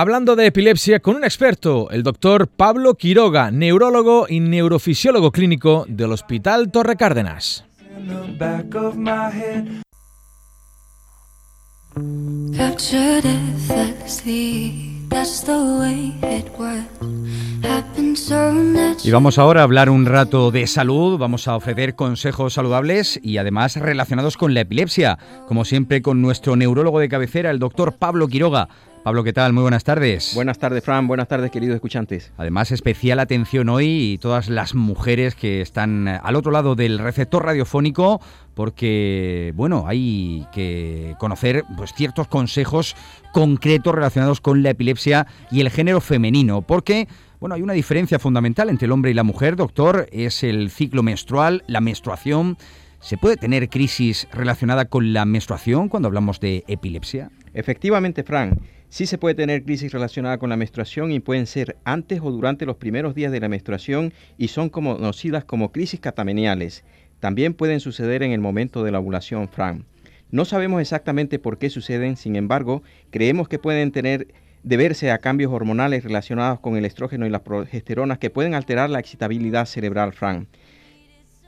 hablando de epilepsia con un experto, el doctor Pablo Quiroga, neurólogo y neurofisiólogo clínico del Hospital Torre Cárdenas. Y vamos ahora a hablar un rato de salud, vamos a ofrecer consejos saludables y además relacionados con la epilepsia, como siempre con nuestro neurólogo de cabecera, el doctor Pablo Quiroga. Pablo, ¿qué tal? Muy buenas tardes. Buenas tardes, Fran. Buenas tardes, queridos escuchantes. Además, especial atención hoy y todas las mujeres que están al otro lado del receptor radiofónico, porque, bueno, hay que conocer pues, ciertos consejos concretos relacionados con la epilepsia y el género femenino, porque... Bueno, hay una diferencia fundamental entre el hombre y la mujer, doctor, es el ciclo menstrual, la menstruación. ¿Se puede tener crisis relacionada con la menstruación cuando hablamos de epilepsia? Efectivamente, Fran. Sí se puede tener crisis relacionada con la menstruación y pueden ser antes o durante los primeros días de la menstruación y son conocidas como crisis catameniales. También pueden suceder en el momento de la ovulación, Fran. No sabemos exactamente por qué suceden, sin embargo, creemos que pueden tener deberse a cambios hormonales relacionados con el estrógeno y las progesteronas que pueden alterar la excitabilidad cerebral, Fran.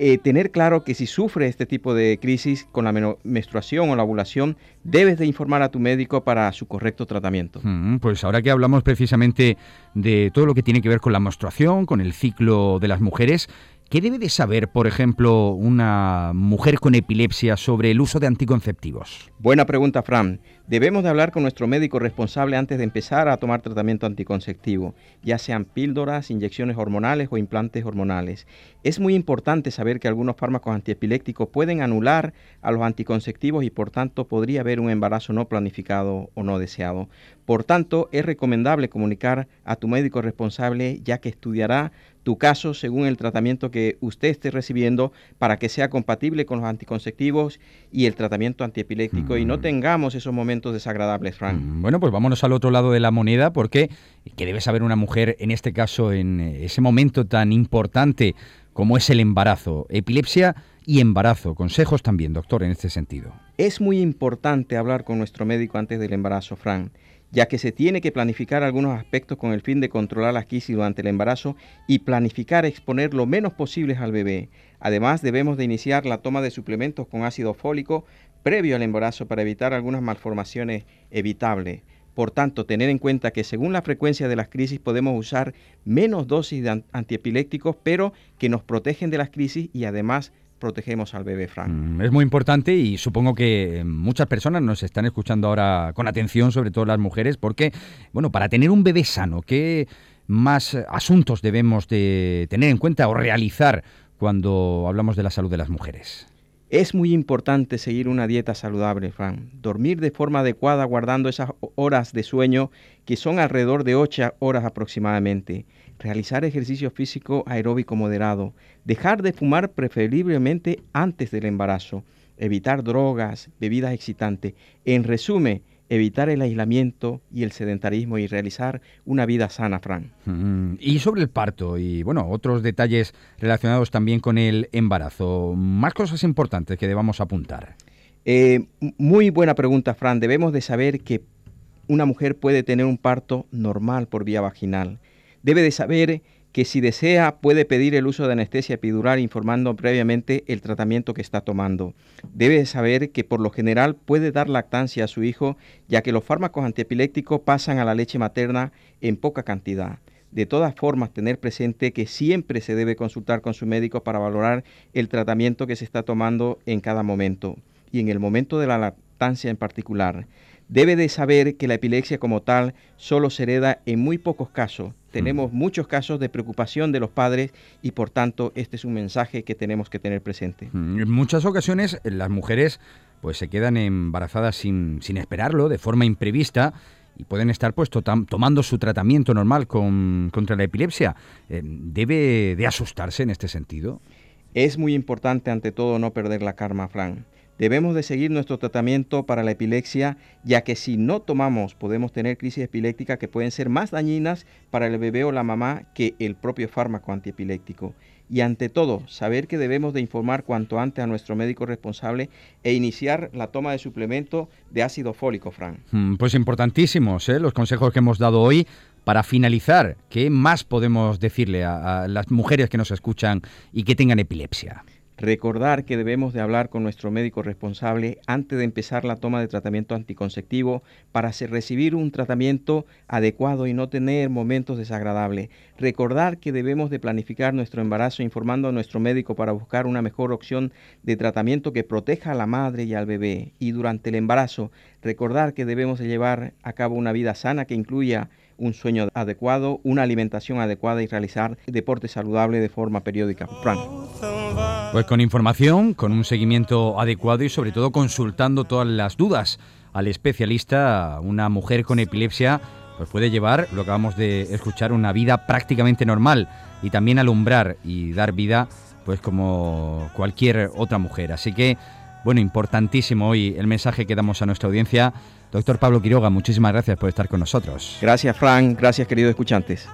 Eh, tener claro que si sufre este tipo de crisis con la menstruación o la ovulación, debes de informar a tu médico para su correcto tratamiento. Mm, pues ahora que hablamos precisamente de todo lo que tiene que ver con la menstruación, con el ciclo de las mujeres, ¿Qué debe de saber, por ejemplo, una mujer con epilepsia sobre el uso de anticonceptivos? Buena pregunta, Fran. Debemos de hablar con nuestro médico responsable antes de empezar a tomar tratamiento anticonceptivo, ya sean píldoras, inyecciones hormonales o implantes hormonales. Es muy importante saber que algunos fármacos antiepilépticos pueden anular a los anticonceptivos y por tanto podría haber un embarazo no planificado o no deseado. Por tanto, es recomendable comunicar a tu médico responsable ya que estudiará tu caso según el tratamiento que usted esté recibiendo para que sea compatible con los anticonceptivos y el tratamiento antiepiléptico y no mm. tengamos esos momentos desagradables, Frank. Mm, bueno, pues vámonos al otro lado de la moneda porque ¿qué debe saber una mujer en este caso en ese momento tan importante como es el embarazo? Epilepsia y embarazo. Consejos también, doctor, en este sentido. Es muy importante hablar con nuestro médico antes del embarazo, Frank ya que se tiene que planificar algunos aspectos con el fin de controlar la crisis durante el embarazo y planificar exponer lo menos posible al bebé. Además, debemos de iniciar la toma de suplementos con ácido fólico previo al embarazo para evitar algunas malformaciones evitables. Por tanto, tener en cuenta que según la frecuencia de las crisis podemos usar menos dosis de antiepilépticos, pero que nos protegen de las crisis y además protegemos al bebé Frank. Mm, es muy importante y supongo que muchas personas nos están escuchando ahora con atención, sobre todo las mujeres, porque, bueno, para tener un bebé sano, ¿qué más asuntos debemos de tener en cuenta o realizar cuando hablamos de la salud de las mujeres? Es muy importante seguir una dieta saludable, Frank. Dormir de forma adecuada guardando esas horas de sueño que son alrededor de 8 horas aproximadamente. Realizar ejercicio físico aeróbico moderado, dejar de fumar preferiblemente antes del embarazo, evitar drogas, bebidas excitantes, en resumen, evitar el aislamiento y el sedentarismo y realizar una vida sana, Fran. Mm, y sobre el parto y bueno, otros detalles relacionados también con el embarazo, más cosas importantes que debamos apuntar. Eh, muy buena pregunta, Fran. Debemos de saber que una mujer puede tener un parto normal por vía vaginal debe de saber que si desea puede pedir el uso de anestesia epidural informando previamente el tratamiento que está tomando. Debe de saber que por lo general puede dar lactancia a su hijo ya que los fármacos antiepilépticos pasan a la leche materna en poca cantidad. De todas formas, tener presente que siempre se debe consultar con su médico para valorar el tratamiento que se está tomando en cada momento y en el momento de la lactancia en particular. Debe de saber que la epilepsia como tal solo se hereda en muy pocos casos tenemos muchos casos de preocupación de los padres y por tanto este es un mensaje que tenemos que tener presente. En muchas ocasiones las mujeres pues se quedan embarazadas sin, sin esperarlo, de forma imprevista y pueden estar pues tomando su tratamiento normal con, contra la epilepsia. Eh, ¿Debe de asustarse en este sentido? Es muy importante ante todo no perder la karma, Fran. Debemos de seguir nuestro tratamiento para la epilepsia, ya que si no tomamos podemos tener crisis epilépticas que pueden ser más dañinas para el bebé o la mamá que el propio fármaco antiepiléptico. y ante todo saber que debemos de informar cuanto antes a nuestro médico responsable e iniciar la toma de suplemento de ácido fólico, Fran. Mm, pues importantísimos ¿eh? los consejos que hemos dado hoy. Para finalizar, ¿qué más podemos decirle a las mujeres que nos escuchan y que tengan epilepsia? Recordar que debemos de hablar con nuestro médico responsable antes de empezar la toma de tratamiento anticonceptivo para recibir un tratamiento adecuado y no tener momentos desagradables. Recordar que debemos de planificar nuestro embarazo informando a nuestro médico para buscar una mejor opción de tratamiento que proteja a la madre y al bebé. Y durante el embarazo, recordar que debemos de llevar a cabo una vida sana que incluya un sueño adecuado, una alimentación adecuada y realizar deporte saludable de forma periódica. Pues con información, con un seguimiento adecuado y sobre todo consultando todas las dudas al especialista, una mujer con epilepsia pues puede llevar, lo que acabamos de escuchar, una vida prácticamente normal y también alumbrar y dar vida pues como cualquier otra mujer. Así que, bueno, importantísimo hoy el mensaje que damos a nuestra audiencia. Doctor Pablo Quiroga, muchísimas gracias por estar con nosotros. Gracias, Frank. Gracias, queridos escuchantes.